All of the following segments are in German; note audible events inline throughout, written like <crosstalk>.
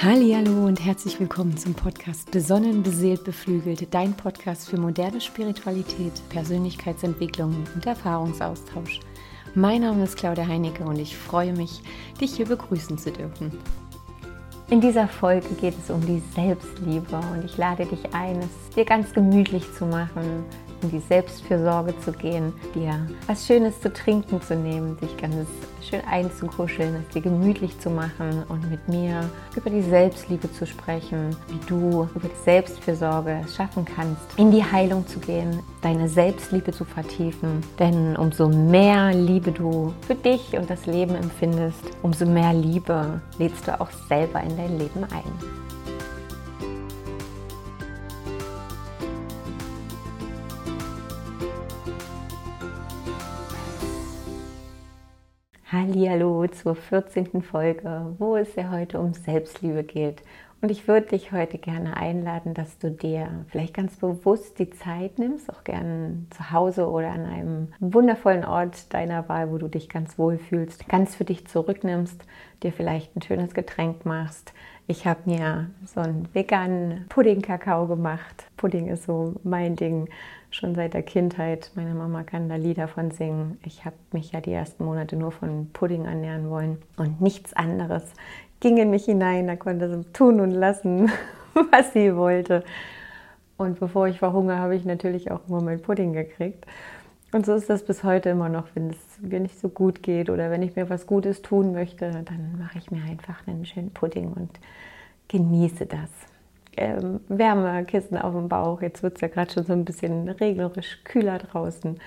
Hallo und herzlich willkommen zum Podcast Besonnen, beseelt, beflügelt, dein Podcast für moderne Spiritualität, Persönlichkeitsentwicklung und Erfahrungsaustausch. Mein Name ist Claudia Heinecke und ich freue mich, dich hier begrüßen zu dürfen. In dieser Folge geht es um die Selbstliebe und ich lade dich ein, es dir ganz gemütlich zu machen, in die Selbstfürsorge zu gehen, dir was Schönes zu trinken zu nehmen, dich ganz schön einzukuscheln, es dir gemütlich zu machen und mit mir über die Selbstliebe zu sprechen, wie du über die Selbstfürsorge schaffen kannst, in die Heilung zu gehen, deine Selbstliebe zu vertiefen. Denn umso mehr Liebe du für dich und das Leben empfindest, umso mehr Liebe lädst du auch selber in dein Leben ein. Hallo zur 14. Folge, wo es ja heute um Selbstliebe geht. Und ich würde dich heute gerne einladen, dass du dir vielleicht ganz bewusst die Zeit nimmst, auch gerne zu Hause oder an einem wundervollen Ort deiner Wahl, wo du dich ganz wohl fühlst, ganz für dich zurücknimmst, dir vielleicht ein schönes Getränk machst. Ich habe mir so einen veganen Pudding-Kakao gemacht. Pudding ist so mein Ding schon seit der Kindheit. Meine Mama kann da Lieder von singen. Ich habe mich ja die ersten Monate nur von Pudding ernähren wollen und nichts anderes ging in mich hinein. Da konnte sie tun und lassen, <laughs> was sie wollte. Und bevor ich verhungere, habe ich natürlich auch immer mein Pudding gekriegt. Und so ist das bis heute immer noch, wenn es mir nicht so gut geht oder wenn ich mir was Gutes tun möchte, dann mache ich mir einfach einen schönen Pudding und genieße das ähm, Wärmekissen auf dem Bauch. Jetzt wird es ja gerade schon so ein bisschen regelerisch kühler draußen.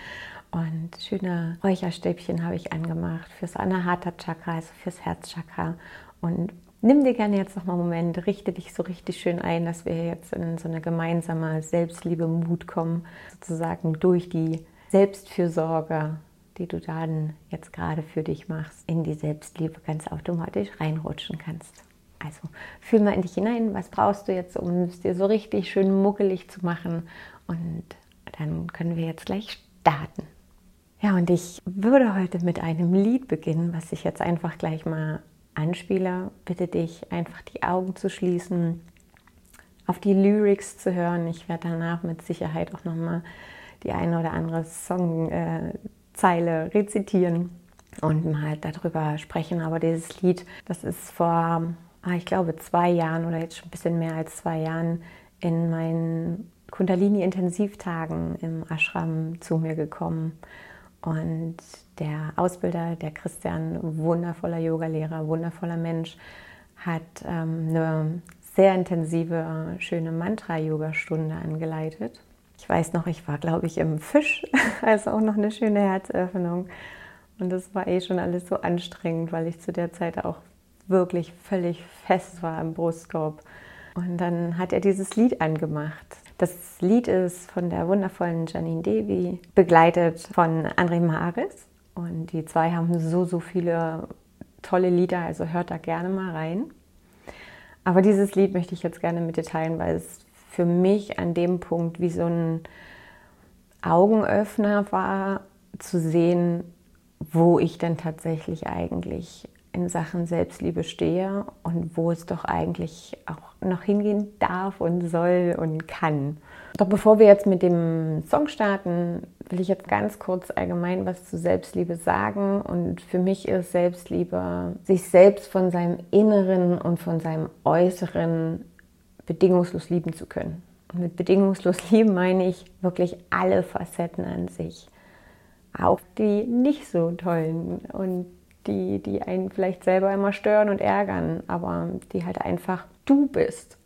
Und schöne Räucherstäbchen habe ich angemacht fürs Anahata Chakra, also fürs Herzchakra. Und nimm dir gerne jetzt noch mal einen Moment, richte dich so richtig schön ein, dass wir jetzt in so eine gemeinsame Selbstliebe-Mut kommen, sozusagen durch die Selbstfürsorge, die du dann jetzt gerade für dich machst, in die Selbstliebe ganz automatisch reinrutschen kannst. Also fühl mal in dich hinein, was brauchst du jetzt, um es dir so richtig schön muckelig zu machen. Und dann können wir jetzt gleich starten. Ja, und ich würde heute mit einem Lied beginnen, was ich jetzt einfach gleich mal anspiele. Bitte dich einfach die Augen zu schließen, auf die Lyrics zu hören. Ich werde danach mit Sicherheit auch nochmal die eine oder andere Songzeile äh, rezitieren und mal darüber sprechen. Aber dieses Lied, das ist vor ah, ich glaube, zwei Jahren oder jetzt schon ein bisschen mehr als zwei Jahren in meinen Kundalini-Intensivtagen im Ashram zu mir gekommen. Und der Ausbilder, der Christian, wundervoller Yogalehrer, wundervoller Mensch, hat ähm, eine sehr intensive, schöne Mantra-Yoga-Stunde angeleitet. Ich weiß noch, ich war, glaube ich, im Fisch, <laughs> also auch noch eine schöne Herzöffnung. Und das war eh schon alles so anstrengend, weil ich zu der Zeit auch wirklich völlig fest war im Brustkorb. Und dann hat er dieses Lied angemacht. Das Lied ist von der wundervollen Janine Devi, begleitet von André Maris. Und die zwei haben so, so viele tolle Lieder, also hört da gerne mal rein. Aber dieses Lied möchte ich jetzt gerne mit dir teilen, weil es für mich an dem Punkt wie so ein Augenöffner war, zu sehen, wo ich denn tatsächlich eigentlich in Sachen Selbstliebe stehe und wo es doch eigentlich auch noch hingehen darf und soll und kann. Doch bevor wir jetzt mit dem Song starten, will ich jetzt ganz kurz allgemein was zu Selbstliebe sagen. Und für mich ist Selbstliebe, sich selbst von seinem Inneren und von seinem Äußeren bedingungslos lieben zu können. Und mit bedingungslos <laughs> lieben meine ich wirklich alle Facetten an sich. Auch die nicht so tollen und die, die einen vielleicht selber immer stören und ärgern, aber die halt einfach du bist.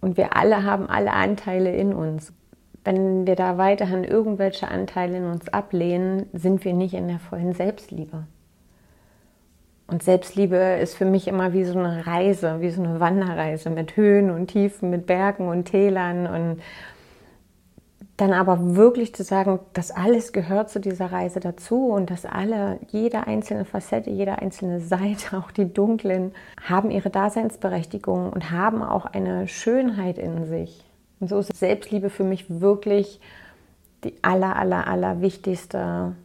Und wir alle haben alle Anteile in uns. Wenn wir da weiterhin irgendwelche Anteile in uns ablehnen, sind wir nicht in der vollen Selbstliebe. Und Selbstliebe ist für mich immer wie so eine Reise, wie so eine Wanderreise mit Höhen und Tiefen, mit Bergen und Tälern und dann aber wirklich zu sagen, das alles gehört zu dieser Reise dazu und dass alle, jede einzelne Facette, jede einzelne Seite, <laughs> auch die dunklen, haben ihre Daseinsberechtigung und haben auch eine Schönheit in sich. Und so ist Selbstliebe für mich wirklich die aller, aller, aller wichtigste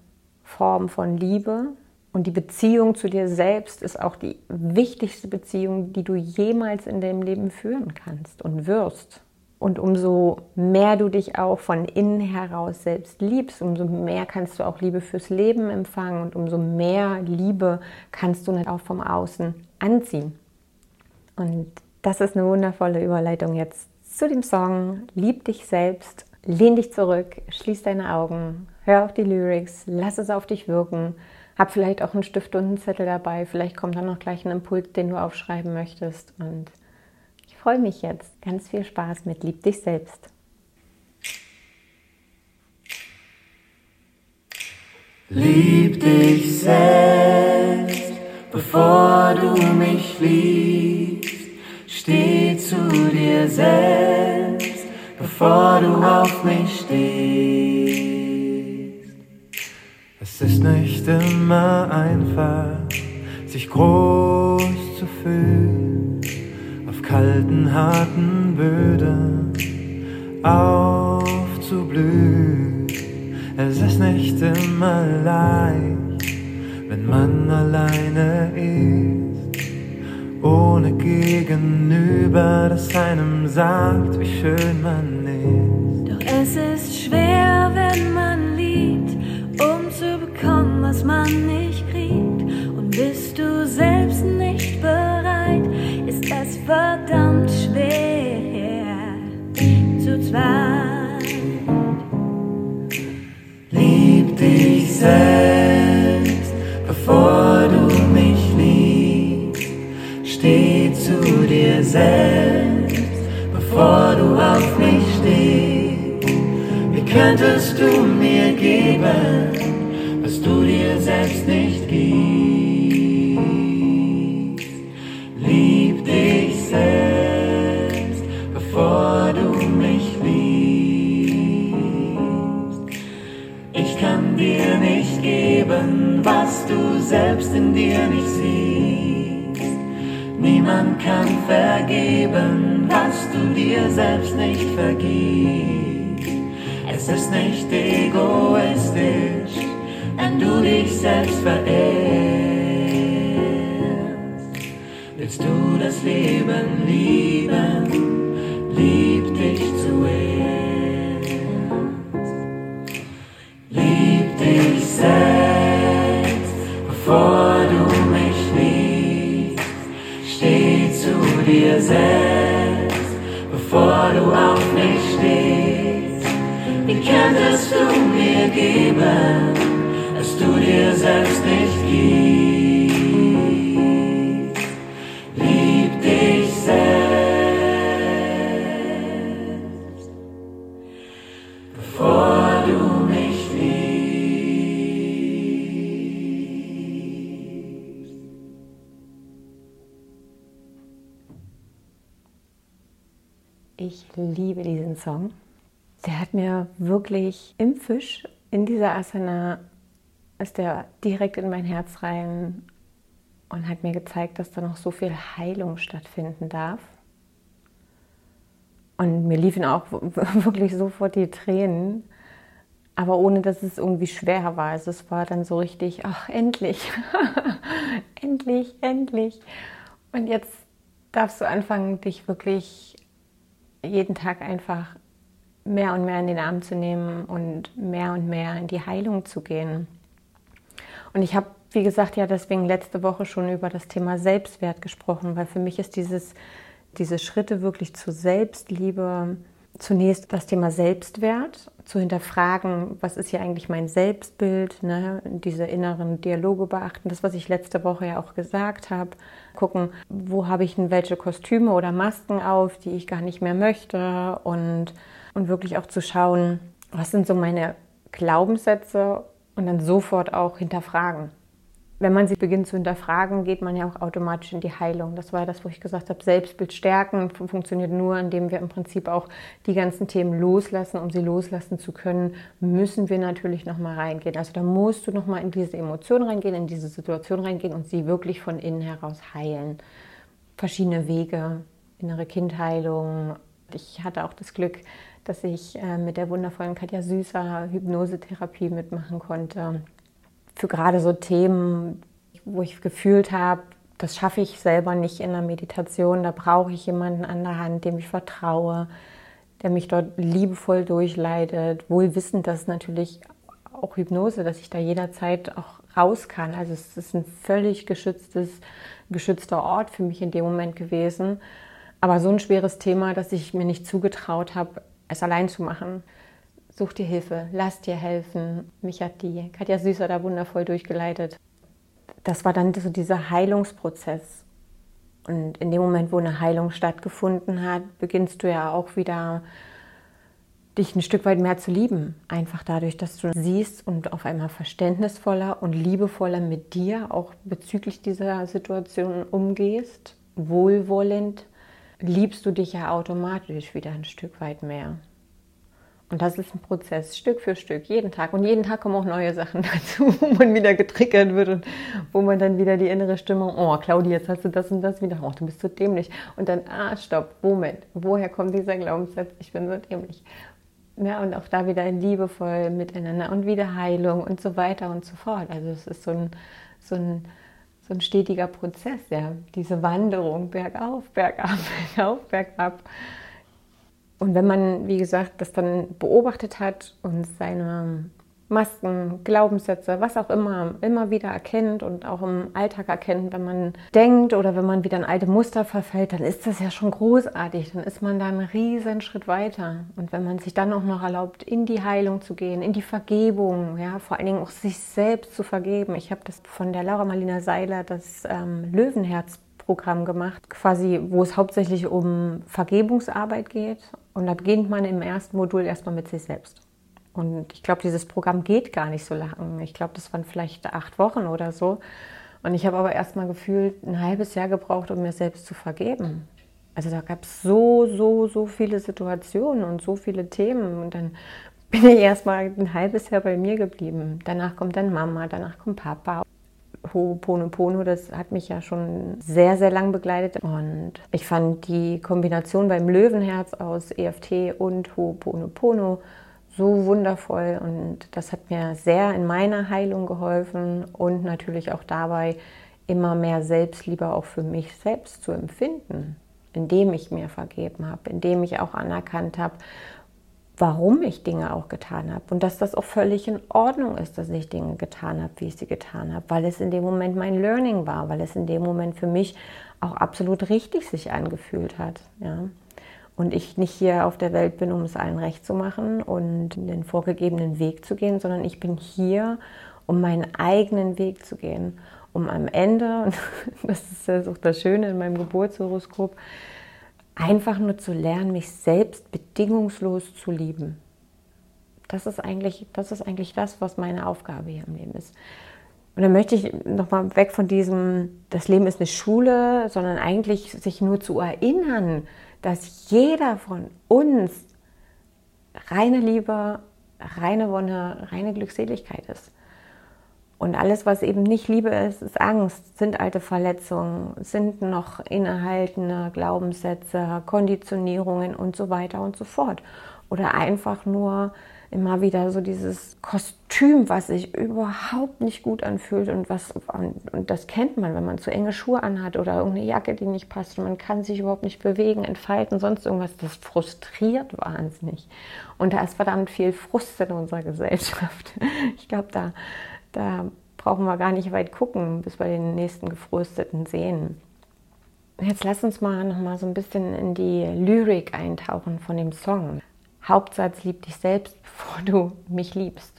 Form von Liebe, Und die Beziehung zu dir selbst ist auch die wichtigste Beziehung, die du jemals in deinem Leben führen kannst und wirst. Und umso mehr du dich auch von innen heraus selbst liebst, umso mehr kannst du auch Liebe fürs Leben empfangen und umso mehr Liebe kannst du auch vom Außen anziehen. Und das ist eine wundervolle Überleitung jetzt zu dem Song Lieb dich selbst, lehn dich zurück, schließ deine Augen, hör auf die Lyrics, lass es auf dich wirken hab vielleicht auch einen Stift und einen Zettel dabei. Vielleicht kommt dann noch gleich ein Impuls, den du aufschreiben möchtest. Und ich freue mich jetzt. Ganz viel Spaß mit Lieb dich selbst. Lieb dich selbst, bevor du mich liebst. Steh zu dir selbst, bevor du auf mich stehst. Es ist nicht immer einfach, sich groß zu fühlen, auf kalten, harten Böden aufzublühen. Es ist nicht immer leicht, wenn man alleine ist, ohne Gegenüber, das einem sagt, wie schön man ist. Doch es ist schwer, was man nicht kriegt. Und bist du selbst nicht bereit, ist es verdammt schwer zu zweit. Lieb dich selbst, bevor du mich liebst. Steh zu dir selbst, bevor du auf mich stehst. Wie könntest du mir geben? Selbst nicht gibst. Lieb dich selbst, bevor du mich liebst. Ich kann dir nicht geben, was du selbst in dir nicht siehst. Niemand kann vergeben, was du dir selbst nicht vergibst. Es ist nicht egoistisch wenn du dich selbst verehrst, willst du das Leben lieben, lieb dich zuerst. Lieb dich selbst, bevor du mich liebst. Steh zu dir selbst, bevor du auf mich stehst. Wie könntest du mir geben? Du dir selbst nicht gibst. Lieb dich selbst, bevor du mich liebst. Ich liebe diesen Song. Der hat mir wirklich im Fisch in dieser Asana ist der direkt in mein Herz rein und hat mir gezeigt, dass da noch so viel Heilung stattfinden darf. Und mir liefen auch <laughs> wirklich sofort die Tränen, aber ohne dass es irgendwie schwer war. Also es war dann so richtig, ach, endlich, <laughs> endlich, endlich. Und jetzt darfst du anfangen, dich wirklich jeden Tag einfach mehr und mehr in den Arm zu nehmen und mehr und mehr in die Heilung zu gehen. Und ich habe, wie gesagt, ja deswegen letzte Woche schon über das Thema Selbstwert gesprochen, weil für mich ist dieses, diese Schritte wirklich zur Selbstliebe zunächst das Thema Selbstwert, zu hinterfragen, was ist hier eigentlich mein Selbstbild, ne? diese inneren Dialoge beachten, das, was ich letzte Woche ja auch gesagt habe, gucken, wo habe ich denn welche Kostüme oder Masken auf, die ich gar nicht mehr möchte und, und wirklich auch zu schauen, was sind so meine Glaubenssätze und dann sofort auch hinterfragen. Wenn man sie beginnt zu hinterfragen, geht man ja auch automatisch in die Heilung. Das war das, wo ich gesagt habe, Selbstbild stärken funktioniert nur, indem wir im Prinzip auch die ganzen Themen loslassen. Um sie loslassen zu können, müssen wir natürlich nochmal reingehen. Also da musst du nochmal in diese Emotion reingehen, in diese Situation reingehen und sie wirklich von innen heraus heilen. Verschiedene Wege, innere Kindheilung. Ich hatte auch das Glück, dass ich äh, mit der wundervollen Katja Süßer Hypnosetherapie mitmachen konnte. für gerade so Themen, wo ich gefühlt habe, das schaffe ich selber nicht in der Meditation. Da brauche ich jemanden an der Hand, dem ich vertraue, der mich dort liebevoll durchleitet, wohl wissend, dass natürlich auch Hypnose, dass ich da jederzeit auch raus kann. Also es ist ein völlig geschütztes, geschützter Ort für mich in dem Moment gewesen. Aber so ein schweres Thema, dass ich mir nicht zugetraut habe, es allein zu machen. Such dir Hilfe, lass dir helfen. Mich hat die Katja Süßer da wundervoll durchgeleitet. Das war dann so dieser Heilungsprozess. Und in dem Moment, wo eine Heilung stattgefunden hat, beginnst du ja auch wieder dich ein Stück weit mehr zu lieben. Einfach dadurch, dass du siehst und auf einmal verständnisvoller und liebevoller mit dir auch bezüglich dieser Situation umgehst, wohlwollend, liebst du dich ja automatisch wieder ein Stück weit mehr. Und das ist ein Prozess, Stück für Stück, jeden Tag. Und jeden Tag kommen auch neue Sachen <laughs> dazu, wo man wieder getriggert wird und wo man dann wieder die innere Stimmung, oh Claudia, jetzt hast du das und das wieder, oh, du bist so dämlich. Und dann, ah, stopp, Moment, woher kommt dieser Glaubenssatz, ich bin so dämlich? Ja, und auch da wieder liebevoll miteinander und wieder Heilung und so weiter und so fort. Also es ist so ein, so ein, so ein stetiger Prozess, ja, diese Wanderung bergauf, bergab, <laughs> bergauf, bergab. Und wenn man, wie gesagt, das dann beobachtet hat und seine Masken, Glaubenssätze, was auch immer, immer wieder erkennt und auch im Alltag erkennt, wenn man denkt oder wenn man wieder in alte Muster verfällt, dann ist das ja schon großartig. Dann ist man da einen riesen Schritt weiter. Und wenn man sich dann auch noch erlaubt, in die Heilung zu gehen, in die Vergebung, ja, vor allen Dingen auch sich selbst zu vergeben. Ich habe das von der Laura Marlina Seiler, das ähm, Löwenherz Programm gemacht, quasi, wo es hauptsächlich um Vergebungsarbeit geht. Und da beginnt man im ersten Modul erstmal mit sich selbst. Und ich glaube, dieses Programm geht gar nicht so lange. Ich glaube, das waren vielleicht acht Wochen oder so. Und ich habe aber erstmal gefühlt ein halbes Jahr gebraucht, um mir selbst zu vergeben. Also da gab es so, so, so viele Situationen und so viele Themen. Und dann <laughs> bin ich erstmal ein halbes Jahr bei mir geblieben. Danach kommt dann Mama, danach kommt Papa. Ho'oponopono, das hat mich ja schon sehr, sehr lang begleitet. Und ich fand die Kombination beim Löwenherz aus EFT und Ho'oponopono so wundervoll und das hat mir sehr in meiner Heilung geholfen und natürlich auch dabei immer mehr Selbstliebe auch für mich selbst zu empfinden, indem ich mir vergeben habe, indem ich auch anerkannt habe, warum ich Dinge auch getan habe und dass das auch völlig in Ordnung ist, dass ich Dinge getan habe, wie ich sie getan habe, weil es in dem Moment mein Learning war, weil es in dem Moment für mich auch absolut richtig sich angefühlt hat. Ja. Und ich nicht hier auf der Welt bin, um es allen recht zu machen und den vorgegebenen Weg zu gehen, sondern ich bin hier, um meinen eigenen Weg zu gehen, um am Ende, <laughs> und das ist auch das Schöne in meinem Geburtshoroskop, einfach nur zu lernen, mich selbst bedingungslos zu lieben. Das ist eigentlich das, ist eigentlich das was meine Aufgabe hier im Leben ist. Und dann möchte ich nochmal weg von diesem, das Leben ist eine Schule, sondern eigentlich sich nur zu erinnern, dass jeder von uns reine Liebe, reine Wonne, reine Glückseligkeit ist. Und alles, was eben nicht Liebe ist, ist Angst, sind alte Verletzungen, sind noch innehaltende Glaubenssätze, Konditionierungen und so weiter und so fort. Oder einfach nur immer wieder so dieses Kostüm, was sich überhaupt nicht gut anfühlt und was und das kennt man, wenn man zu enge Schuhe anhat oder irgendeine Jacke, die nicht passt und man kann sich überhaupt nicht bewegen, entfalten, sonst irgendwas. Das frustriert wahnsinnig. Und da ist verdammt viel Frust in unserer Gesellschaft. <laughs> Ich glaube, da da brauchen wir gar nicht weit gucken, bis wir den nächsten Gefrösteten sehen. Jetzt lass uns mal noch mal so ein bisschen in die Lyrik eintauchen von dem Song. Hauptsatz lieb dich selbst, <laughs> bevor du mich liebst.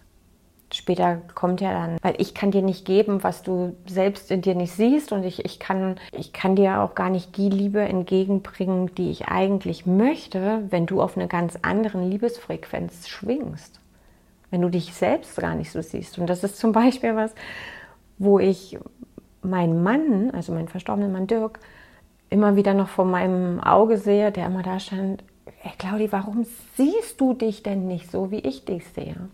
Später kommt ja dann, weil ich kann dir nicht geben, was du selbst in dir nicht siehst und ich, ich, kann, ich kann dir auch gar nicht die Liebe entgegenbringen, die ich eigentlich möchte, wenn du auf einer ganz anderen Liebesfrequenz schwingst wenn du dich selbst gar nicht so siehst. Und das ist zum Beispiel was, wo ich meinen Mann, also meinen verstorbenen Mann Dirk, immer wieder noch vor meinem Auge sehe, der immer da stand, hey Claudi, warum siehst du dich denn nicht so, wie ich dich sehe?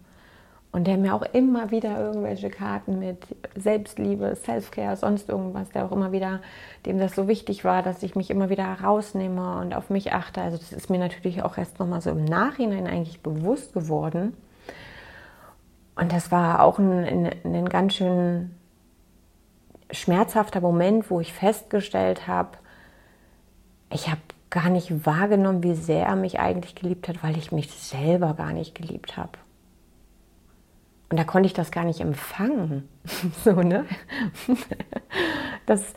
Und der mir auch immer wieder irgendwelche Karten mit Selbstliebe, Selfcare, sonst irgendwas, der auch immer wieder, dem das so wichtig war, dass ich mich immer wieder rausnehme und auf mich achte. Also das ist mir natürlich auch erst nochmal so im Nachhinein eigentlich bewusst geworden. Und das war auch ein, ein, ein ganz schön schmerzhafter Moment, wo ich festgestellt habe, ich habe gar nicht wahrgenommen, wie sehr er mich eigentlich geliebt hat, weil ich mich selber gar nicht geliebt habe. Und da konnte ich das gar nicht empfangen. <laughs> so, ne? <laughs> Das,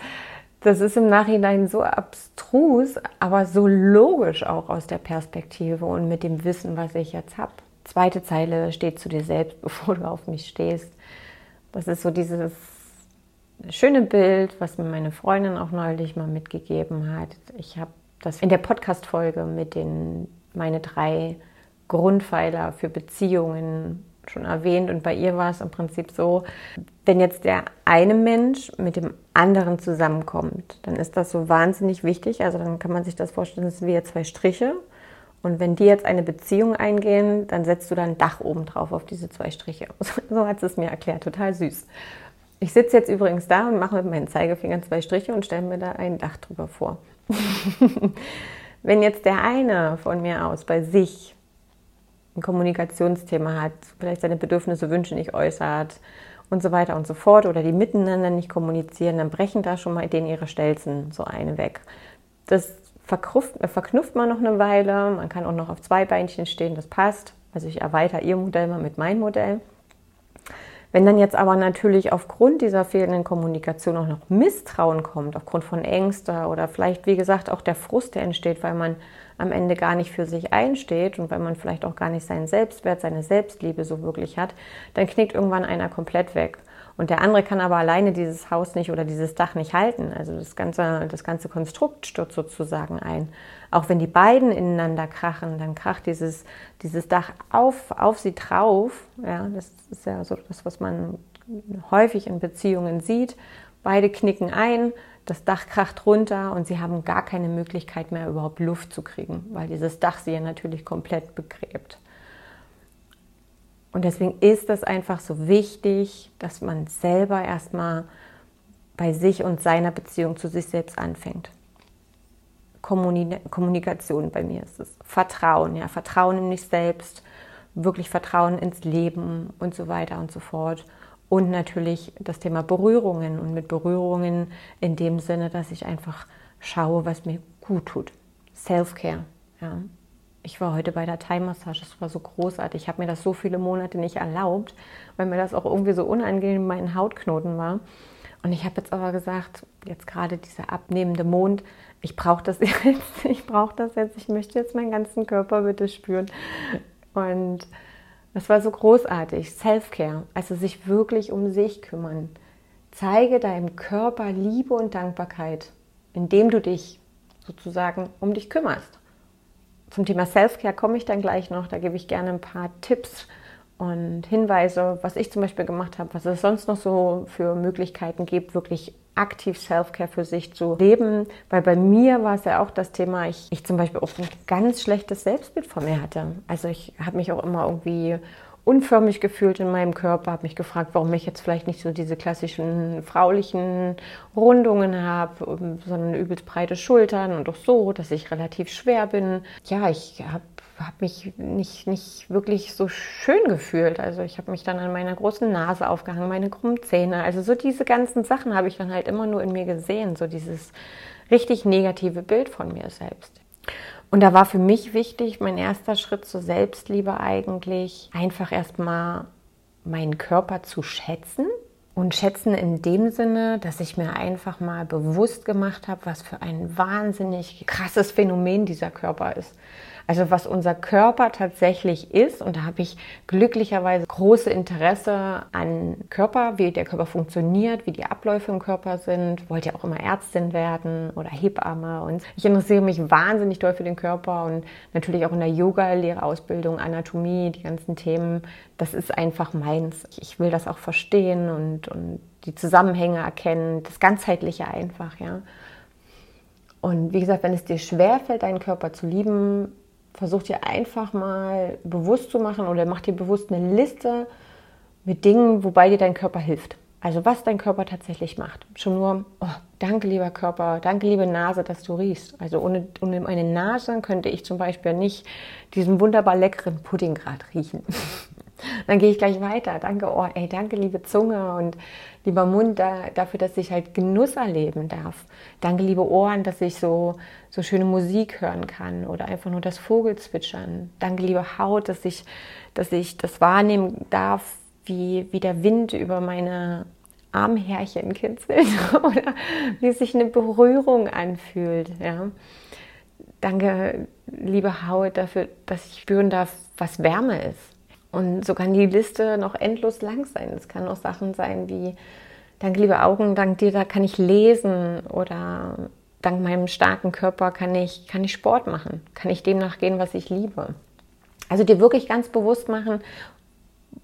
das ist im Nachhinein so abstrus, aber so logisch auch aus der Perspektive und mit dem Wissen, was ich jetzt habe. Zweite Zeile steht zu dir selbst, <laughs> bevor du auf mich stehst. Das ist so dieses schöne Bild, was mir meine Freundin auch neulich mal mitgegeben hat. Ich habe das in der Podcast-Folge mit den meine drei Grundpfeiler für Beziehungen schon erwähnt und bei ihr war es im Prinzip so, wenn jetzt der eine Mensch mit dem anderen zusammenkommt, dann ist das so wahnsinnig wichtig. Also dann kann man sich das vorstellen, das sind wie zwei Striche. Und wenn die jetzt eine Beziehung eingehen, dann setzt du da ein Dach oben drauf auf diese zwei Striche. <laughs> So hat es mir erklärt, total süß. Ich sitze jetzt übrigens da und mache mit meinen Zeigefingern zwei Striche und stelle mir da ein Dach drüber vor. <laughs> wenn jetzt der eine von mir aus bei sich ein Kommunikationsthema hat, vielleicht seine Bedürfnisse, Wünsche nicht äußert und so weiter und so fort oder die miteinander nicht kommunizieren, dann brechen da schon mal denen ihre Stelzen so eine weg. Das verknüpft man noch eine Weile, man kann auch noch auf zwei Beinchen stehen, das passt. Also ich erweitere ihr Modell mal mit meinem Modell. Wenn dann jetzt aber natürlich aufgrund dieser fehlenden Kommunikation auch noch Misstrauen kommt, aufgrund von Ängsten oder vielleicht, wie gesagt, auch der Frust, der entsteht, weil man am Ende gar nicht für sich einsteht und weil man vielleicht auch gar nicht seinen Selbstwert, seine Selbstliebe so wirklich hat, dann knickt irgendwann einer komplett weg. Und der andere kann aber alleine dieses Haus nicht oder dieses Dach nicht halten. Also das ganze, das ganze Konstrukt stürzt sozusagen ein. Auch wenn die beiden ineinander krachen, dann kracht dieses, dieses Dach auf, auf sie drauf. Ja, das ist ja so das, was man häufig in Beziehungen sieht. Beide knicken ein, das Dach kracht runter und sie haben gar keine Möglichkeit mehr, überhaupt Luft zu kriegen, weil dieses Dach sie ja natürlich komplett begräbt. Und deswegen ist es einfach so wichtig, dass man selber erstmal bei sich und seiner Beziehung zu sich selbst anfängt. Kommunikation bei mir ist es. Vertrauen, ja, Vertrauen in mich selbst, wirklich Vertrauen ins Leben und so weiter und so fort. Und natürlich das Thema Berührungen und mit Berührungen in dem Sinne, dass ich einfach schaue, was mir gut tut. Self-Care, ja. Ich war heute bei der Thai-Massage, es war so großartig. Ich habe mir das so viele Monate nicht erlaubt, weil mir das auch irgendwie so unangenehm in meinen Hautknoten war. Und ich habe jetzt aber gesagt, jetzt gerade dieser abnehmende Mond, ich brauche das <laughs> jetzt, ich brauche das jetzt, ich möchte jetzt meinen ganzen Körper bitte spüren. Und das war so großartig, Self-Care, also sich wirklich um sich kümmern. Zeige deinem Körper Liebe und Dankbarkeit, indem du dich sozusagen um dich kümmerst. Zum Thema Self-Care komme ich dann gleich noch. Da gebe ich gerne ein paar Tipps und Hinweise, was ich zum Beispiel gemacht habe, was es sonst noch so für Möglichkeiten gibt, wirklich aktiv Self-Care für sich zu leben. Weil bei mir war es ja auch das Thema, ich, ich zum Beispiel auch ein ganz schlechtes Selbstbild von mir hatte. Also ich habe mich auch immer irgendwie unförmig gefühlt in meinem Körper, habe mich gefragt, warum ich jetzt vielleicht nicht so diese klassischen fraulichen Rundungen habe, sondern übelst breite Schultern und auch so, dass ich relativ schwer bin. Ja, ich habe habe mich nicht, nicht wirklich so schön gefühlt. Also ich habe mich dann an meiner großen Nase aufgehangen, meine krummen Zähne. Also so diese ganzen Sachen habe ich dann halt immer nur in mir gesehen. So dieses richtig negative Bild von mir selbst. Und da war für mich wichtig, mein erster Schritt zur Selbstliebe eigentlich, einfach erstmal meinen Körper zu schätzen. Und schätzen in dem Sinne, dass ich mir einfach mal bewusst gemacht habe, was für ein wahnsinnig krasses Phänomen dieser Körper ist. Also was unser Körper tatsächlich ist, und da habe ich glücklicherweise große Interesse an Körper, wie der Körper funktioniert, wie die Abläufe im Körper sind. Wollte ja auch immer Ärztin werden oder Hebamme und ich interessiere mich wahnsinnig doll für den Körper und natürlich auch in der Yoga-Lehrerausbildung, Anatomie, die ganzen Themen. Das ist einfach meins. Ich will das auch verstehen und, und die Zusammenhänge erkennen, das Ganzheitliche einfach, ja. Und wie gesagt, wenn es dir schwerfällt, deinen Körper zu lieben, versuch dir einfach mal bewusst zu machen oder mach dir bewusst eine Liste mit Dingen, wobei dir dein Körper hilft. Also was dein Körper tatsächlich macht. Schon nur, oh, danke lieber Körper, danke liebe Nase, dass du riechst. Also ohne, ohne meine Nase könnte ich zum Beispiel nicht diesen wunderbar leckeren Pudding gerade riechen. <laughs> Dann gehe ich gleich weiter. Danke, oh, ey, danke, liebe Zunge und lieber Mund da, dafür, dass ich halt Genuss erleben darf. Danke, liebe Ohren, dass ich so, so schöne Musik hören kann oder einfach nur das Vogelzwitschern. Danke, liebe Haut, dass ich, dass ich das wahrnehmen darf, wie, wie der Wind über meine Armhärchen kitzelt <laughs> oder wie sich eine Berührung anfühlt. Ja. Danke, liebe Haut, dafür, dass ich spüren darf, was Wärme ist. Und so kann die Liste noch endlos lang sein. Es kann auch Sachen sein wie, dank liebe Augen, dank dir, da kann ich lesen oder dank meinem starken Körper kann ich, kann ich Sport machen, kann ich dem nachgehen, was ich liebe. Also dir wirklich ganz bewusst machen,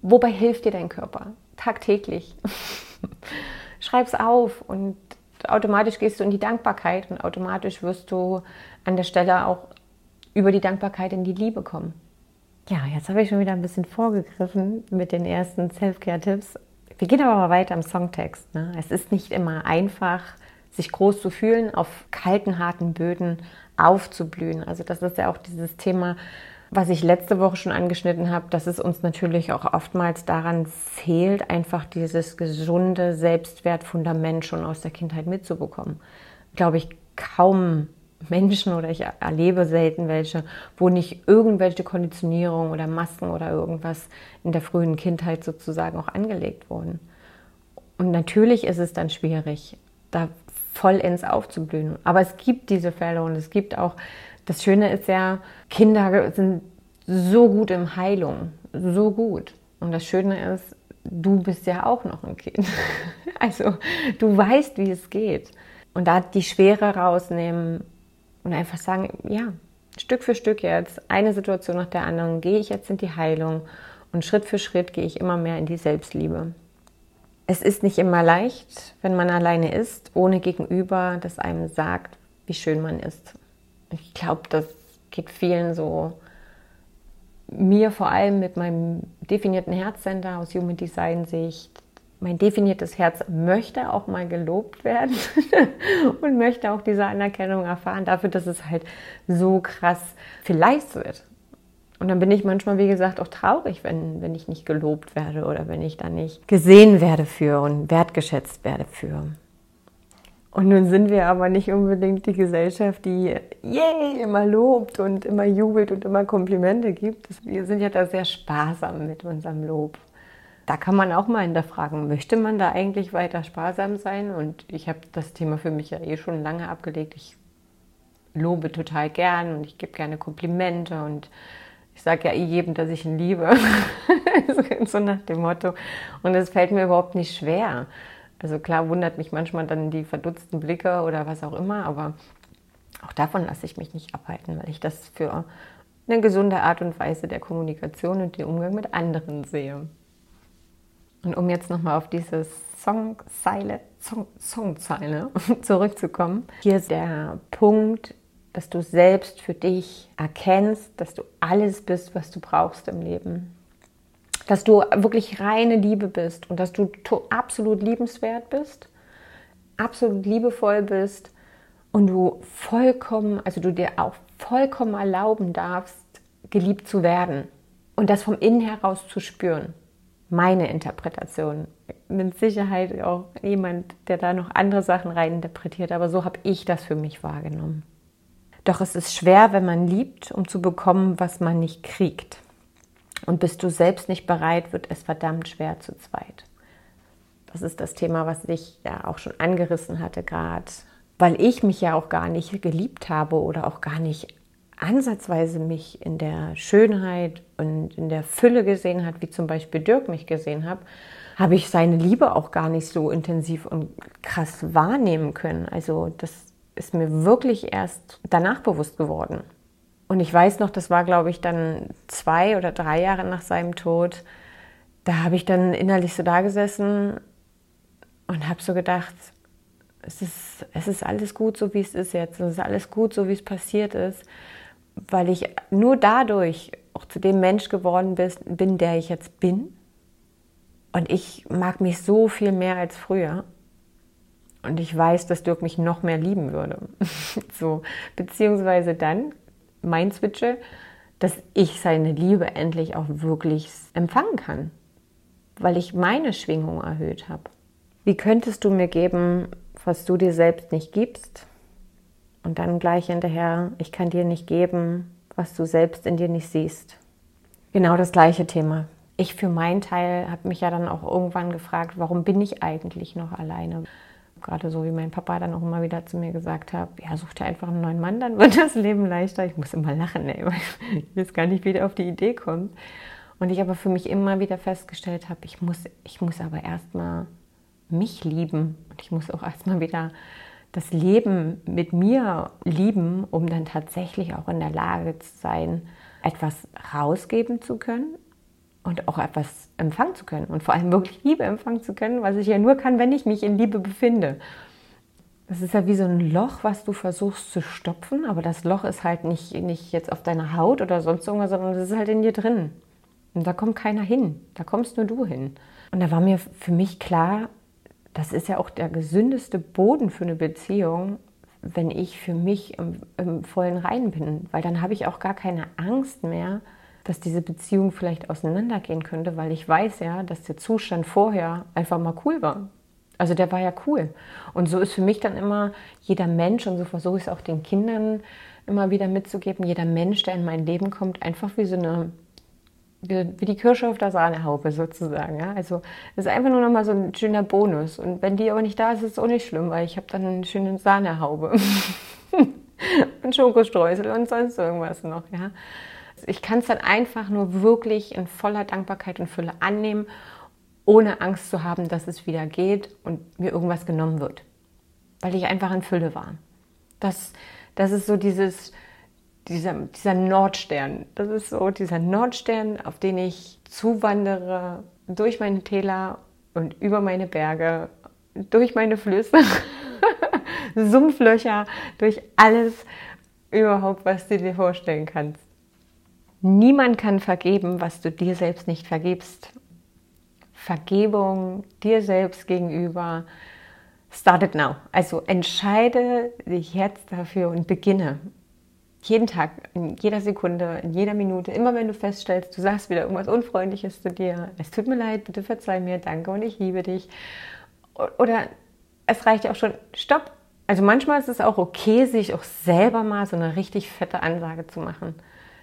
wobei hilft dir dein Körper? Tagtäglich. <laughs> Schreib's auf und automatisch gehst du in die Dankbarkeit und automatisch wirst du an der Stelle auch über die Dankbarkeit in die Liebe kommen. Ja, jetzt habe ich schon wieder ein bisschen vorgegriffen mit den ersten Self-Care-Tipps. Wir gehen aber mal weiter im Songtext. Ne? Es ist nicht immer einfach, sich groß zu fühlen, auf kalten, harten Böden aufzublühen. Also das ist ja auch dieses Thema, was ich letzte Woche schon angeschnitten habe, dass es uns natürlich auch oftmals daran fehlt, einfach dieses gesunde Selbstwertfundament schon aus der Kindheit mitzubekommen. Glaube ich, kaum Menschen oder ich erlebe selten welche, wo nicht irgendwelche Konditionierung oder Masken oder irgendwas in der frühen Kindheit sozusagen auch angelegt wurden. Und natürlich ist es dann schwierig, da vollends aufzublühen. Aber es gibt diese Fälle und es gibt auch, das Schöne ist ja, Kinder sind so gut im Heilung, so gut. Und das Schöne ist, du bist ja auch noch ein Kind. <laughs> Also du weißt, wie es geht. Und da die Schwere rausnehmen, und einfach sagen, ja, Stück für Stück jetzt, eine Situation nach der anderen, gehe ich jetzt in die Heilung und Schritt für Schritt gehe ich immer mehr in die Selbstliebe. Es ist nicht immer leicht, wenn man alleine ist, ohne Gegenüber, das einem sagt, wie schön man ist. Ich glaube, das geht vielen so. Mir vor allem mit meinem definierten Herzcenter aus Human Design Sicht mein definiertes Herz möchte auch mal gelobt werden <laughs> und möchte auch diese Anerkennung erfahren dafür, dass es halt so krass viel leicht wird. Und dann bin ich manchmal, wie gesagt, auch traurig, wenn, wenn ich nicht gelobt werde oder wenn ich da nicht gesehen werde für und wertgeschätzt werde für. Und nun sind wir aber nicht unbedingt die Gesellschaft, die yay, immer lobt und immer jubelt und immer Komplimente gibt. Wir sind ja da sehr sparsam mit unserem Lob da kann man auch mal hinterfragen, möchte man da eigentlich weiter sparsam sein? Und ich habe das Thema für mich ja eh schon lange abgelegt. Ich lobe total gern und ich gebe gerne Komplimente und ich sage ja eh jedem, dass ich ihn liebe. <laughs> so nach dem Motto. Und es fällt mir überhaupt nicht schwer. Also klar wundert mich manchmal dann die verdutzten Blicke oder was auch immer, aber auch davon lasse ich mich nicht abhalten, weil ich das für eine gesunde Art und Weise der Kommunikation und den Umgang mit anderen sehe. Und um jetzt nochmal auf diese Songzeile, Song, Songzeile <laughs> zurückzukommen, hier ist der Punkt, dass du selbst für dich erkennst, dass du alles bist, was du brauchst im Leben. Dass du wirklich reine Liebe bist und dass du absolut liebenswert bist, absolut liebevoll bist und du vollkommen, also du dir auch vollkommen erlauben darfst, geliebt zu werden und das vom Innen heraus zu spüren meine Interpretation. Mit Sicherheit auch jemand, der da noch andere Sachen reininterpretiert, aber so habe ich das für mich wahrgenommen. Doch es ist schwer, wenn man liebt, um zu bekommen, was man nicht kriegt. Und bist du selbst nicht bereit, wird es verdammt schwer zu zweit. Das ist das Thema, was ich ja auch schon angerissen hatte gerade, weil ich mich ja auch gar nicht geliebt habe oder auch gar nicht ansatzweise mich in der Schönheit und in der Fülle gesehen hat, wie zum Beispiel Dirk mich gesehen hat, habe ich seine Liebe auch gar nicht so intensiv und krass wahrnehmen können. Also das ist mir wirklich erst danach bewusst geworden. Und ich weiß noch, das war, glaube ich, dann zwei oder drei Jahre nach seinem Tod. Da habe ich dann innerlich so da gesessen und habe so gedacht, es ist, es ist alles gut, so wie es ist jetzt. Es ist alles gut, so wie es passiert ist weil ich nur dadurch auch zu dem Mensch geworden bin, der ich jetzt bin. Und ich mag mich so viel mehr als früher. Und ich weiß, dass Dirk mich noch mehr lieben würde. <laughs> so, beziehungsweise dann, mein Switche, dass ich seine Liebe endlich auch wirklich empfangen kann, weil ich meine Schwingung erhöht habe. Wie könntest du mir geben, was du dir selbst nicht gibst? Und dann gleich hinterher, ich kann dir nicht geben, was du selbst in dir nicht siehst. Genau das gleiche Thema. Ich für meinen Teil habe mich ja dann auch irgendwann gefragt, warum bin ich eigentlich noch alleine? Gerade so wie mein Papa dann auch immer wieder zu mir gesagt hat, ja, such dir einfach einen neuen Mann, dann wird das Leben leichter. Ich muss immer lachen, ey, weil ich jetzt gar nicht wieder auf die Idee kommt. Und ich aber für mich immer wieder festgestellt habe, ich muss, ich muss aber erstmal mich lieben. Und ich muss auch erstmal wieder das Leben mit mir lieben, um dann tatsächlich auch in der Lage zu sein, etwas rausgeben zu können und auch etwas empfangen zu können und vor allem wirklich Liebe empfangen zu können, was ich ja nur kann, wenn ich mich in Liebe befinde. Das ist ja wie so ein Loch, was du versuchst zu stopfen, aber das Loch ist halt nicht, nicht jetzt auf deiner Haut oder sonst irgendwas, sondern es ist halt in dir drin. Und da kommt keiner hin, da kommst nur du hin. Und da war mir für mich klar, das ist ja auch der gesündeste Boden für eine Beziehung, wenn ich für mich im, im vollen Reinen bin, weil dann habe ich auch gar keine Angst mehr, dass diese Beziehung vielleicht auseinandergehen könnte, weil ich weiß ja, dass der Zustand vorher einfach mal cool war. Also der war ja cool. Und so ist für mich dann immer jeder Mensch, und so versuche ich es auch den Kindern immer wieder mitzugeben, jeder Mensch, der in mein Leben kommt, einfach wie so eine wie, die Kirsche auf der Sahnehaube sozusagen. Ja? Also das ist einfach nur nochmal so ein schöner Bonus. Und wenn die aber nicht da ist, ist es auch nicht schlimm, weil ich habe dann eine schöne Sahnehaube <laughs> und Schokostreusel und sonst irgendwas noch. Ja? Ich kann es dann einfach nur wirklich in voller Dankbarkeit und Fülle annehmen, ohne Angst zu haben, dass es wieder geht und mir irgendwas genommen wird. Weil ich einfach in Fülle war. Das, das ist so dieses dieser, dieser Nordstern. Das ist so dieser Nordstern, auf den ich zuwandere durch meine Täler und über meine Berge, durch meine Flüsse, <laughs> Sumpflöcher, durch alles überhaupt, was du dir vorstellen kannst. Niemand kann vergeben, was du dir selbst nicht vergibst. Vergebung dir selbst gegenüber. Start now. Also entscheide dich jetzt dafür und beginne jeden Tag, in jeder Sekunde, in jeder Minute, immer wenn du feststellst, du sagst wieder irgendwas Unfreundliches zu dir, es tut mir leid, bitte verzeih mir, danke und ich liebe dich. Oder es reicht auch schon, stopp. Also manchmal ist es auch okay, sich auch selber mal so eine richtig fette Ansage zu machen.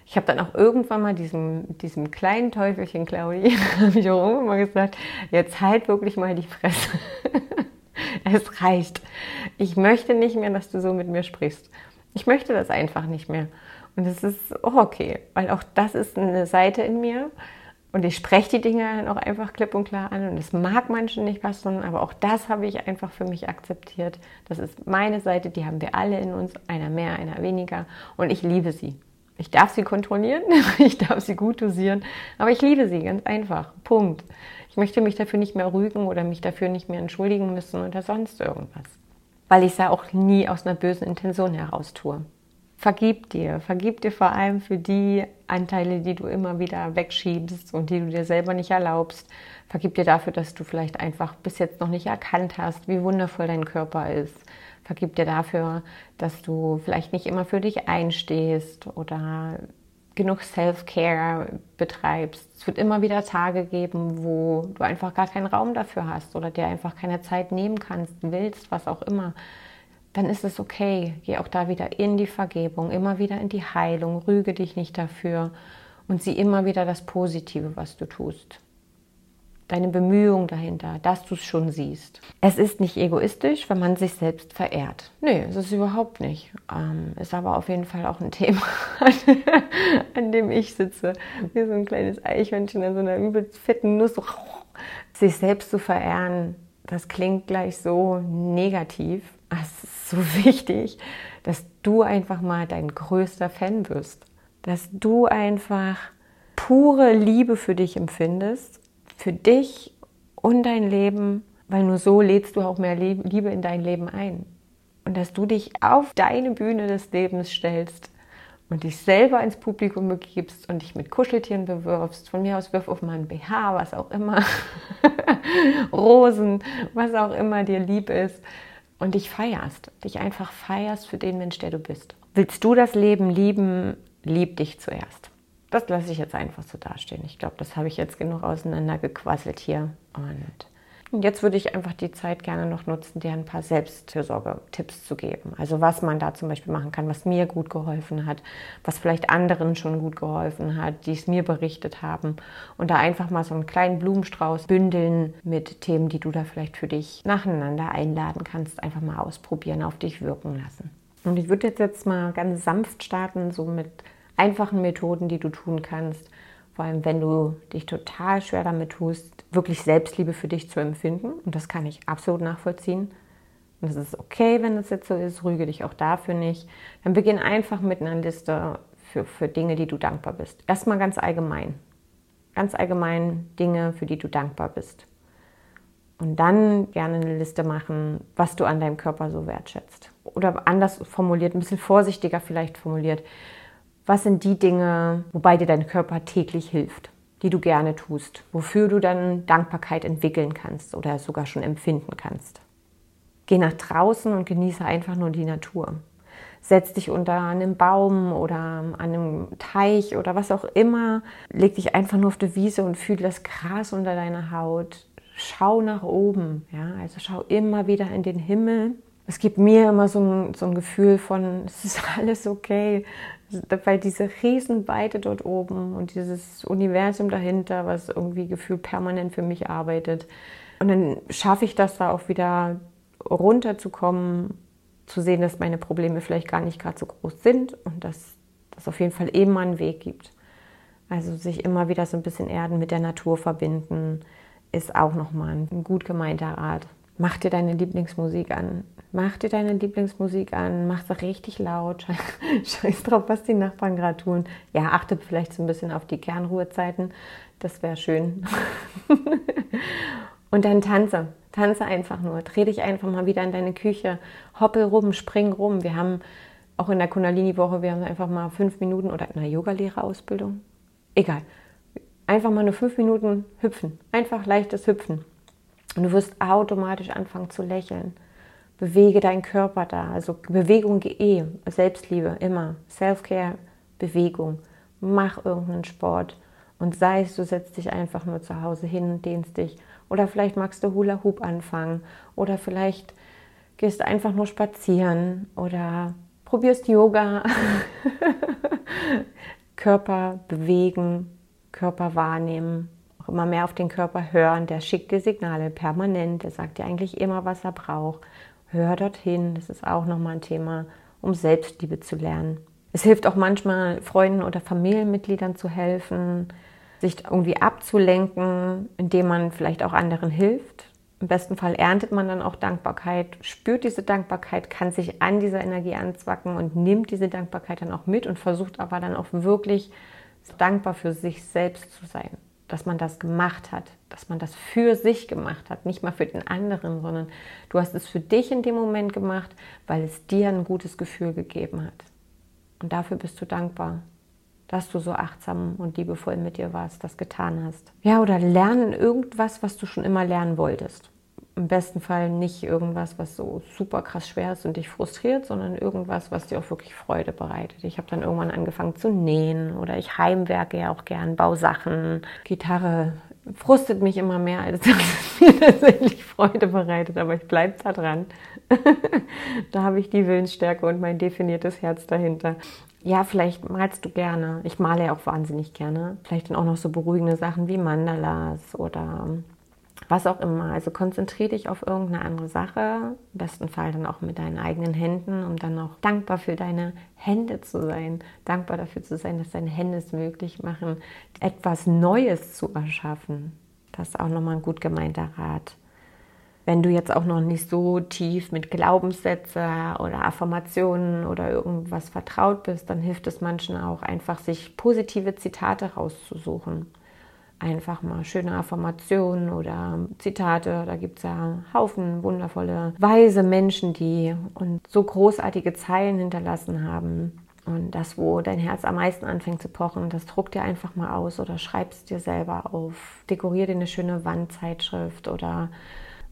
Ich habe dann auch irgendwann mal diesem, diesem kleinen Teufelchen Claudi, <laughs> habe ich auch irgendwann mal gesagt, jetzt halt wirklich mal die Fresse. <laughs> es reicht. Ich möchte nicht mehr, dass du so mit mir sprichst. Ich möchte das einfach nicht mehr. Und es ist auch okay, weil auch das ist eine Seite in mir. Und ich spreche die Dinge dann auch einfach klipp und klar an. Und es mag manchen nicht passen, aber auch das habe ich einfach für mich akzeptiert. Das ist meine Seite, die haben wir alle in uns, einer mehr, einer weniger. Und ich liebe sie. Ich darf sie kontrollieren, <laughs> ich darf sie gut dosieren, aber ich liebe sie ganz einfach. Punkt. Ich möchte mich dafür nicht mehr rügen oder mich dafür nicht mehr entschuldigen müssen oder sonst irgendwas weil ich es ja auch nie aus einer bösen Intention heraus tue. Vergib dir, vergib dir vor allem für die Anteile, die du immer wieder wegschiebst und die du dir selber nicht erlaubst. Vergib dir dafür, dass du vielleicht einfach bis jetzt noch nicht erkannt hast, wie wundervoll dein Körper ist. Vergib dir dafür, dass du vielleicht nicht immer für dich einstehst oder genug Self-Care betreibst. Es wird immer wieder Tage geben, wo du einfach gar keinen Raum dafür hast oder dir einfach keine Zeit nehmen kannst, willst, was auch immer. Dann ist es okay. Geh auch da wieder in die Vergebung, immer wieder in die Heilung, rüge dich nicht dafür und sieh immer wieder das Positive, was du tust deine Bemühung dahinter, dass du es schon siehst. Es ist nicht egoistisch, wenn man sich selbst verehrt. Nee, es ist überhaupt nicht. Ähm, ist aber auf jeden Fall auch ein Thema, <laughs> an dem ich sitze, wie so ein kleines Eichhörnchen in so einer übelst fetten Nuss. Sich selbst zu verehren, das klingt gleich so negativ. Es ist so <laughs> wichtig, dass du einfach mal dein größter Fan wirst. Dass du einfach pure Liebe für dich empfindest für dich und dein Leben, weil nur so lädst du auch mehr Liebe in dein Leben ein. Und dass du dich auf deine Bühne des Lebens stellst und dich selber ins Publikum begibst und dich mit Kuscheltieren bewirfst. Von mir aus wirf auf mal ein BH, was auch immer, <laughs> Rosen, was auch immer dir lieb ist und dich feierst, dich einfach feierst für den Mensch, der du bist. Willst du das Leben lieben, lieb dich zuerst. Das lasse ich jetzt einfach so dastehen. Ich glaube, das habe ich jetzt genug auseinandergequasselt hier. Und jetzt würde ich einfach die Zeit gerne noch nutzen, dir ein paar Selbstfürsorge-Tipps zu geben. Also was man da zum Beispiel machen kann, was mir gut geholfen hat, was vielleicht anderen schon gut geholfen hat, die es mir berichtet haben. Und da einfach mal so einen kleinen Blumenstrauß bündeln mit Themen, die du da vielleicht für dich nacheinander einladen kannst, einfach mal ausprobieren, auf dich wirken lassen. Und ich würde jetzt, jetzt mal ganz sanft starten, so mit einfachen Methoden, die du tun kannst, vor allem, wenn du dich total schwer damit tust, wirklich Selbstliebe für dich zu empfinden. Und das kann ich absolut nachvollziehen. Und es ist okay, wenn das jetzt so ist. Rüge dich auch dafür nicht. Dann beginn einfach mit einer Liste für, für Dinge, die du dankbar bist. Erstmal ganz allgemein. Ganz allgemein Dinge, für die du dankbar bist. Und dann gerne eine Liste machen, was du an deinem Körper so wertschätzt. Oder anders formuliert, ein bisschen vorsichtiger vielleicht formuliert was sind die Dinge, wobei dir dein Körper täglich hilft, die du gerne tust, wofür du dann Dankbarkeit entwickeln kannst oder sogar schon empfinden kannst. Geh nach draußen und genieße einfach nur die Natur. Setz dich unter einem Baum oder an einem Teich oder was auch immer. Leg dich einfach nur auf die Wiese und fühle das Gras unter deiner Haut. Schau nach oben, ja, also schau immer wieder in den Himmel. Es gibt mir immer so ein, so ein Gefühl von, es ist <laughs> alles okay weil diese Riesenweite dort oben und dieses Universum dahinter, was irgendwie gefühlt permanent für mich arbeitet. Und dann schaffe ich das da auch wieder runterzukommen, zu sehen, dass meine Probleme vielleicht gar nicht gerade so groß sind und dass das auf jeden Fall immer einen Weg gibt. Also sich immer wieder so ein bisschen erden, mit der Natur verbinden, ist auch nochmal ein gut gemeinter Rat. Mach dir deine Lieblingsmusik an. Mach dir deine Lieblingsmusik an, mach sie richtig laut, <laughs> scheiß drauf, was die Nachbarn gerade tun. Ja, achte vielleicht so ein bisschen auf die Kernruhezeiten, das wäre schön. <laughs> Und dann tanze, tanze einfach nur, dreh dich einfach mal wieder in deine Küche, hoppel rum, spring rum. Wir haben auch in der Kundalini-Woche, wir haben einfach mal fünf Minuten oder in der Yogalehrerausbildung, egal, einfach mal nur fünf Minuten hüpfen, einfach leichtes Hüpfen. Und du wirst automatisch anfangen zu lächeln bewege deinen Körper da. Also Bewegung eh, Selbstliebe immer. Self-Care, Bewegung. Mach irgendeinen Sport. Und sei es, du setzt dich einfach nur zu Hause hin und dehnst dich. Oder vielleicht magst du Hula Hoop anfangen. Oder vielleicht gehst du einfach nur spazieren. Oder probierst Yoga. <laughs> Körper bewegen, Körper wahrnehmen, auch immer mehr auf den Körper hören. Der schickt dir Signale permanent. Der sagt dir eigentlich immer, was er braucht. Hör dorthin, das ist auch nochmal ein Thema, um Selbstliebe zu lernen. Es hilft auch manchmal Freunden oder Familienmitgliedern zu helfen, sich irgendwie abzulenken, indem man vielleicht auch anderen hilft. Im besten Fall erntet man dann auch Dankbarkeit, spürt diese Dankbarkeit, kann sich an dieser Energie anzwacken und nimmt diese Dankbarkeit dann auch mit und versucht aber dann auch wirklich dankbar für sich selbst zu sein dass man das gemacht hat, dass man das für sich gemacht hat, nicht mal für den anderen, sondern du hast es für dich in dem Moment gemacht, weil es dir ein gutes Gefühl gegeben hat. Und dafür bist du dankbar, dass du so achtsam und liebevoll mit dir warst, das getan hast. Ja, oder lernen irgendwas, was du schon immer lernen wolltest im besten Fall nicht irgendwas, was so super krass schwer ist und dich frustriert, sondern irgendwas, was dir auch wirklich Freude bereitet. Ich habe dann irgendwann angefangen zu nähen oder ich heimwerke ja auch gern, Bausachen. Gitarre frustet mich immer mehr, als dass es <laughs> mir tatsächlich Freude bereitet, aber ich bleibe da dran. <laughs> da habe ich die Willensstärke und mein definiertes Herz dahinter. Ja, vielleicht malst du gerne. Ich male ja auch wahnsinnig gerne. Vielleicht dann auch noch so beruhigende Sachen wie Mandalas oder was auch immer. Also konzentriere dich auf irgendeine andere Sache, im besten Fall dann auch mit deinen eigenen Händen, um dann auch dankbar für deine Hände zu sein, dankbar dafür zu sein, dass deine Hände es möglich machen, etwas Neues zu erschaffen. Das ist auch nochmal ein gut gemeinter Rat. Wenn du jetzt auch noch nicht so tief mit Glaubenssätze oder Affirmationen oder irgendwas vertraut bist, dann hilft es manchen auch einfach, sich positive Zitate rauszusuchen einfach mal schöne Affirmationen oder Zitate. Da gibt es ja Haufen wundervolle, weise Menschen, die und so großartige Zeilen hinterlassen haben. Und das, wo dein Herz am meisten anfängt zu pochen, das druck dir einfach mal aus oder schreib es dir selber auf. Dekorier dir eine schöne Wandzeitschrift oder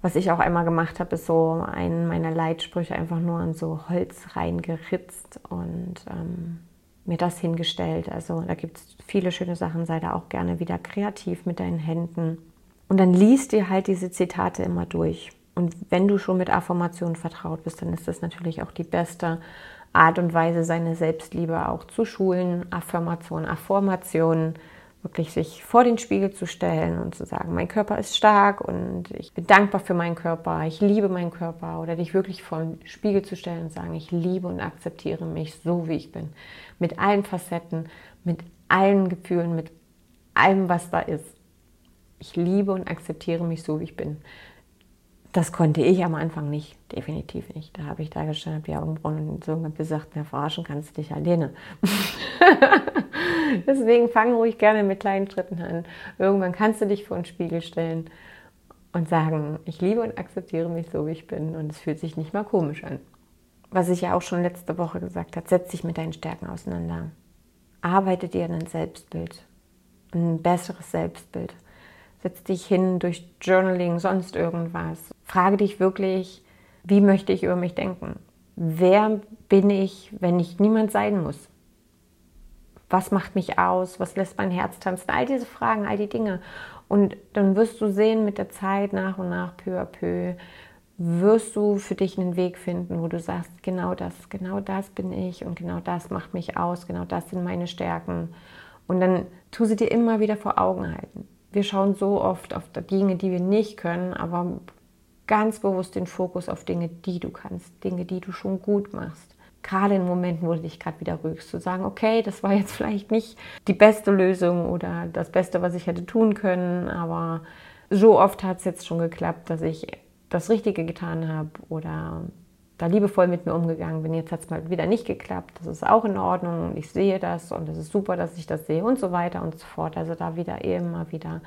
was ich auch einmal gemacht habe, ist so einen meiner Leitsprüche einfach nur an so Holz reingeritzt und ähm, mir das hingestellt. Also da gibt es viele schöne Sachen. Sei da auch gerne wieder kreativ mit deinen Händen. Und dann liest dir halt diese Zitate immer durch. Und wenn du schon mit Affirmationen vertraut bist, dann ist das natürlich auch die beste Art und Weise, seine Selbstliebe auch zu schulen. Affirmationen, Affirmationen, wirklich sich vor den Spiegel zu stellen und zu sagen, mein Körper ist stark und ich bin dankbar für meinen Körper, ich liebe meinen Körper oder dich wirklich vor den Spiegel zu stellen und sagen, ich liebe und akzeptiere mich so, wie ich bin. Mit allen Facetten, mit allen Gefühlen, mit allem, was da ist. Ich liebe und akzeptiere mich so, wie ich bin. Das konnte ich am Anfang nicht, definitiv nicht. Da habe ich da gestanden, habe die Augenbrauen und so gesagt, mehr verarschen kannst du dich alleine. <laughs> Deswegen fang ruhig gerne mit kleinen Schritten an. Irgendwann kannst du dich vor den Spiegel stellen und sagen, ich liebe und akzeptiere mich so, wie ich bin und es fühlt sich nicht mal komisch an. Was ich ja auch schon letzte Woche gesagt habe, setz dich mit deinen Stärken auseinander. Arbeite dir ein Selbstbild, ein besseres Selbstbild. Setz dich hin durch Journaling, sonst irgendwas. Frage dich wirklich, wie möchte ich über mich denken? Wer bin ich, wenn ich niemand sein muss? Was macht mich aus? Was lässt mein Herz tanzen? All diese Fragen, all die Dinge. Und dann wirst du sehen mit der Zeit nach und nach, peu à peu, wirst du für dich einen Weg finden, wo du sagst, genau das, genau das bin ich und genau das macht mich aus, genau das sind meine Stärken. Und dann tu sie dir immer wieder vor Augen halten wir schauen so oft auf Dinge, die wir nicht können, aber ganz bewusst den Fokus auf Dinge, die du kannst, Dinge, die du schon gut machst. Gerade in Momenten, wo du dich gerade wieder rügst, zu sagen, okay, das war jetzt vielleicht nicht die beste Lösung oder das Beste, was ich hätte tun können, aber so oft hat es jetzt schon geklappt, dass ich das Richtige getan habe oder da liebevoll mit mir umgegangen bin. Jetzt hat es mal wieder nicht geklappt. Das ist auch in Ordnung ich sehe das und es ist super, dass ich das sehe und so weiter und so fort. Also da wieder immer wieder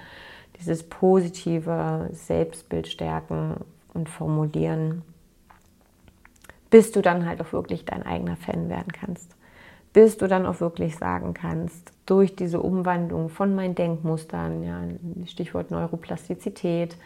dieses positive Selbstbild stärken und formulieren, bis du dann halt auch wirklich dein eigener Fan werden kannst. Bis du dann auch wirklich sagen kannst, durch diese Umwandlung von meinen Denkmustern, ja, Stichwort Neuroplastizität,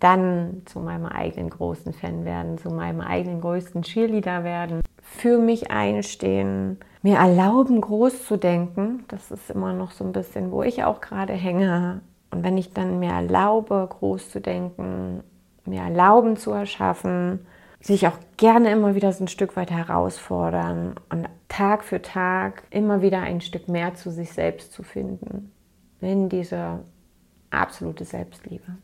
dann zu meinem eigenen großen Fan werden, zu meinem eigenen größten Cheerleader werden, für mich einstehen, mir erlauben, groß zu denken. Das ist immer noch so ein bisschen, wo ich auch gerade hänge. Und wenn ich dann mir erlaube, groß zu denken, mir erlauben zu erschaffen, sich auch gerne immer wieder so ein Stück weit herausfordern und Tag für Tag immer wieder ein Stück mehr zu sich selbst zu finden. In diese absolute Selbstliebe.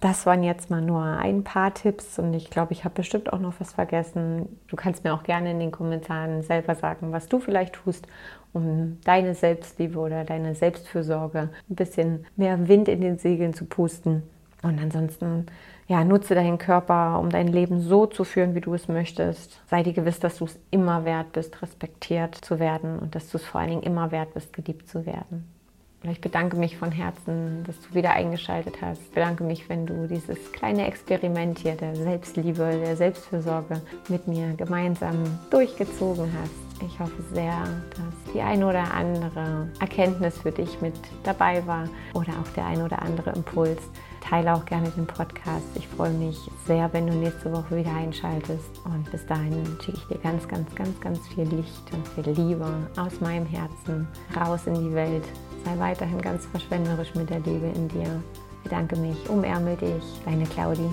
Das waren jetzt mal nur ein paar Tipps und ich glaube, ich habe bestimmt auch noch was vergessen. Du kannst mir auch gerne in den Kommentaren selber sagen, was du vielleicht tust, um deine Selbstliebe oder deine Selbstfürsorge ein bisschen mehr Wind in den Segeln zu pusten. Und ansonsten, ja, nutze deinen Körper, um dein Leben so zu führen, wie du es möchtest. Sei dir gewiss, dass du es immer wert bist, respektiert zu werden und dass du es vor allen Dingen immer wert bist, geliebt zu werden. Ich bedanke mich von Herzen, dass du wieder eingeschaltet hast. Ich bedanke mich, wenn du dieses kleine Experiment hier der Selbstliebe, der Selbstfürsorge mit mir gemeinsam durchgezogen hast. Ich hoffe sehr, dass die ein oder andere Erkenntnis für dich mit dabei war oder auch der ein oder andere Impuls. Teile auch gerne den Podcast. Ich freue mich sehr, wenn du nächste Woche wieder einschaltest. Und bis dahin schicke ich dir ganz, ganz, ganz, ganz viel Licht und viel Liebe aus meinem Herzen raus in die Welt. Sei weiterhin ganz verschwenderisch mit der Liebe in dir. Bedanke mich, umärmel dich, deine Claudie.